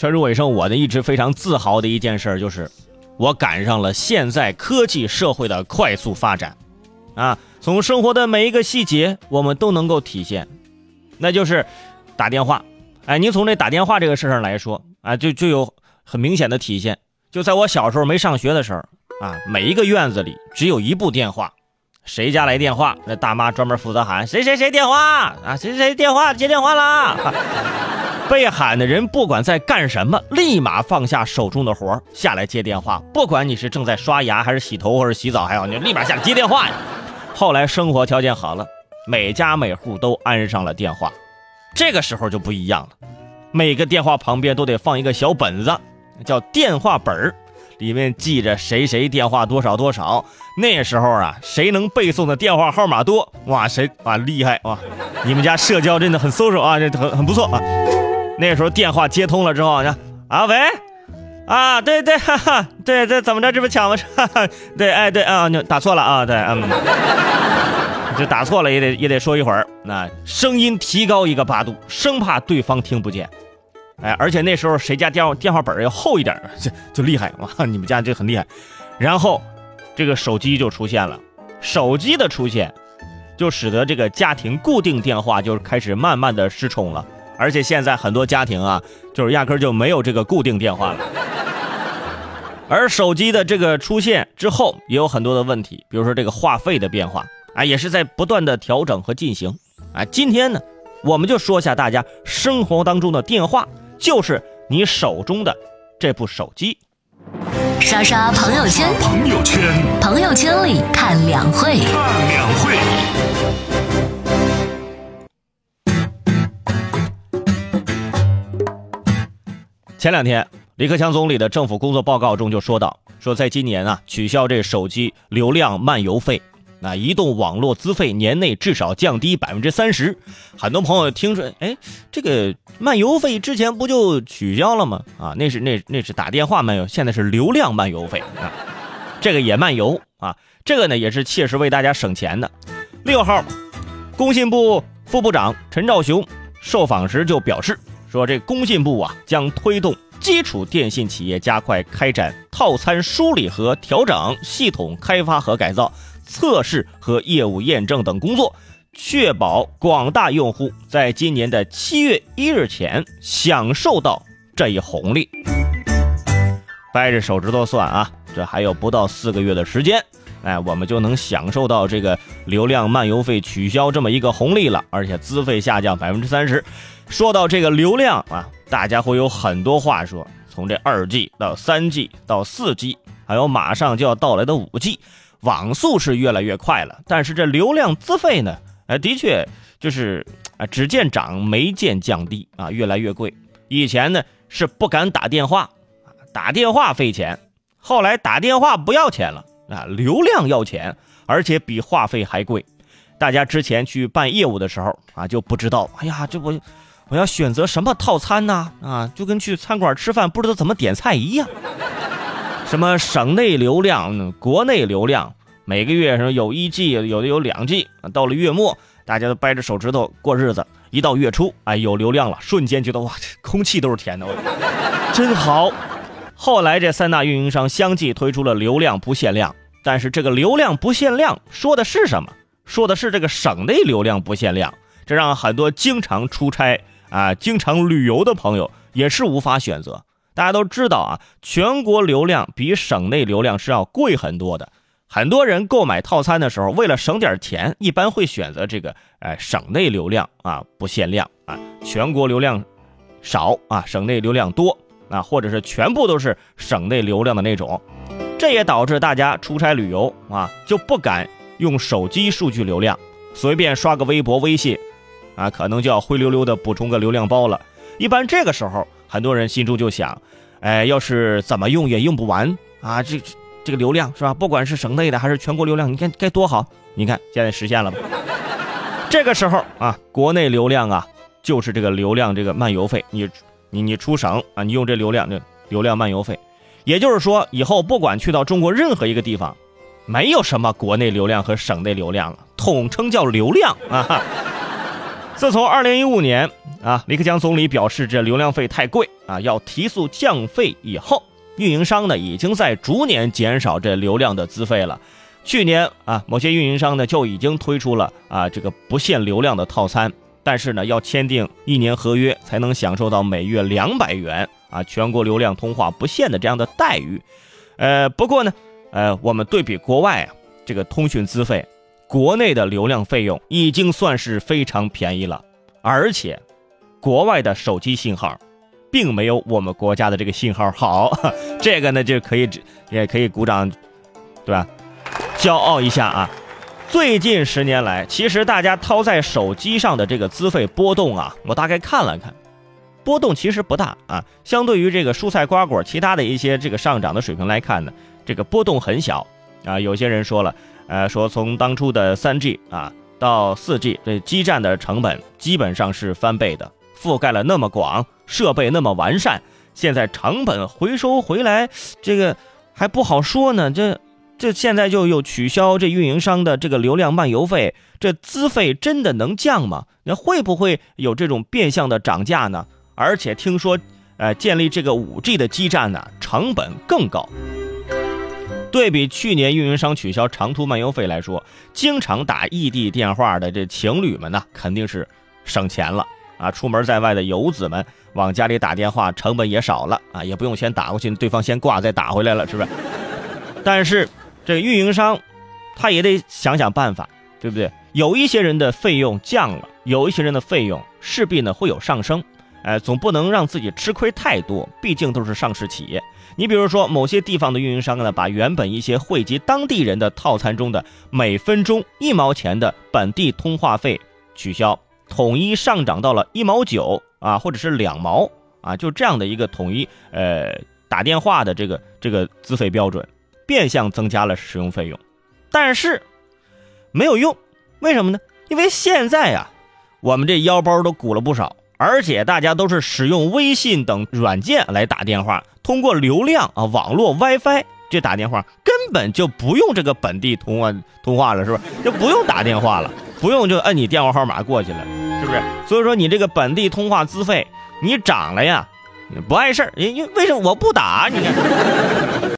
全主尾声，我呢一直非常自豪的一件事就是，我赶上了现在科技社会的快速发展，啊，从生活的每一个细节我们都能够体现，那就是打电话。哎，您从这打电话这个事上来说啊，就就有很明显的体现。就在我小时候没上学的时候啊，每一个院子里只有一部电话，谁家来电话，那大妈专门负责喊谁谁谁电话啊，谁谁电话接电话啦。被喊的人不管在干什么，立马放下手中的活下来接电话。不管你是正在刷牙，还是洗头，或者洗澡，还好，你立马下来接电话呀。后来生活条件好了，每家每户都安上了电话。这个时候就不一样了，每个电话旁边都得放一个小本子，叫电话本儿，里面记着谁谁电话多少多少。那时候啊，谁能背诵的电话号码多，哇，谁啊厉害哇！你们家社交真的很 social 啊，这很很不错啊。那时候电话接通了之后，你看啊，喂，啊，对对，哈哈，对对，怎么着？这不抢吗？哈哈对，哎，对啊，你打错了啊，对，嗯，这打错了也得也得说一会儿，那声音提高一个八度，生怕对方听不见。哎，而且那时候谁家电话电话本要厚一点，就就厉害哇！你们家就很厉害。然后这个手机就出现了，手机的出现就使得这个家庭固定电话就开始慢慢的失宠了。而且现在很多家庭啊，就是压根就没有这个固定电话了。而手机的这个出现之后，也有很多的问题，比如说这个话费的变化啊，也是在不断的调整和进行啊。今天呢，我们就说下大家生活当中的电话，就是你手中的这部手机。刷刷朋友圈，朋友圈，朋友圈里看两会，看两会。前两天，李克强总理的政府工作报告中就说到，说在今年啊，取消这手机流量漫游费，那移动网络资费年内至少降低百分之三十。很多朋友听说，哎，这个漫游费之前不就取消了吗？啊，那是那那是打电话漫游，现在是流量漫游费啊，这个也漫游啊，这个呢也是切实为大家省钱的。六号，工信部副部长陈肇雄受访时就表示。说这工信部啊，将推动基础电信企业加快开展套餐梳理和调整、系统开发和改造、测试和业务验证等工作，确保广大用户在今年的七月一日前享受到这一红利。掰着手指头算啊，这还有不到四个月的时间，哎，我们就能享受到这个流量漫游费取消这么一个红利了，而且资费下降百分之三十。说到这个流量啊，大家会有很多话说。从这二 G 到三 G 到四 G，还有马上就要到来的五 G，网速是越来越快了。但是这流量资费呢，哎，的确就是啊，只见涨没见降低啊，越来越贵。以前呢是不敢打电话，打电话费钱，后来打电话不要钱了啊，流量要钱，而且比话费还贵。大家之前去办业务的时候啊，就不知道，哎呀，这不。我要选择什么套餐呢？啊，就跟去餐馆吃饭不知道怎么点菜一样。什么省内流量、国内流量，每个月什么有一 G，有的有两 G。到了月末，大家都掰着手指头过日子。一到月初，哎，有流量了，瞬间觉得哇，空气都是甜的，真好。后来这三大运营商相继推出了流量不限量，但是这个流量不限量说的是什么？说的是这个省内流量不限量，这让很多经常出差。啊，经常旅游的朋友也是无法选择。大家都知道啊，全国流量比省内流量是要贵很多的。很多人购买套餐的时候，为了省点钱，一般会选择这个，哎，省内流量啊不限量啊，全国流量少啊，省内流量多啊，或者是全部都是省内流量的那种。这也导致大家出差旅游啊就不敢用手机数据流量，随便刷个微博、微信。啊，可能就要灰溜溜的补充个流量包了。一般这个时候，很多人心中就想，哎，要是怎么用也用不完啊，这这个流量是吧？不管是省内的还是全国流量，你看该多好！你看现在实现了吧？这个时候啊，国内流量啊，就是这个流量这个漫游费，你你你出省啊，你用这流量这流量漫游费，也就是说，以后不管去到中国任何一个地方，没有什么国内流量和省内流量了，统称叫流量啊。自从二零一五年啊，李克强总理表示这流量费太贵啊，要提速降费以后，运营商呢已经在逐年减少这流量的资费了。去年啊，某些运营商呢就已经推出了啊这个不限流量的套餐，但是呢要签订一年合约才能享受到每月两百元啊全国流量通话不限的这样的待遇。呃，不过呢，呃，我们对比国外啊，这个通讯资费。国内的流量费用已经算是非常便宜了，而且，国外的手机信号，并没有我们国家的这个信号好，这个呢就可以也可以鼓掌，对吧？骄傲一下啊！最近十年来，其实大家掏在手机上的这个资费波动啊，我大概看了看，波动其实不大啊。相对于这个蔬菜瓜果其他的一些这个上涨的水平来看呢，这个波动很小啊。有些人说了。呃，说从当初的三 G 啊到四 G，这基站的成本基本上是翻倍的，覆盖了那么广，设备那么完善，现在成本回收回来，这个还不好说呢。这这现在就又取消这运营商的这个流量漫游费，这资费真的能降吗？那会不会有这种变相的涨价呢？而且听说，呃，建立这个五 G 的基站呢，成本更高。对比去年运营商取消长途漫游费来说，经常打异地电话的这情侣们呢，肯定是省钱了啊！出门在外的游子们往家里打电话，成本也少了啊，也不用先打过去，对方先挂再打回来了，是不是？但是这个运营商他也得想想办法，对不对？有一些人的费用降了，有一些人的费用势必呢会有上升。哎，总不能让自己吃亏太多，毕竟都是上市企业。你比如说，某些地方的运营商呢，把原本一些惠及当地人的套餐中的每分钟一毛钱的本地通话费取消，统一上涨到了一毛九啊，或者是两毛啊，就这样的一个统一呃打电话的这个这个资费标准，变相增加了使用费用，但是没有用，为什么呢？因为现在呀，我们这腰包都鼓了不少。而且大家都是使用微信等软件来打电话，通过流量啊网络 WiFi 这打电话，根本就不用这个本地通话通话了，是不是？就不用打电话了，不用就摁你电话号码过去了，是不是？所以说你这个本地通话资费你涨了呀，不碍事儿，因为为什么我不打？你看。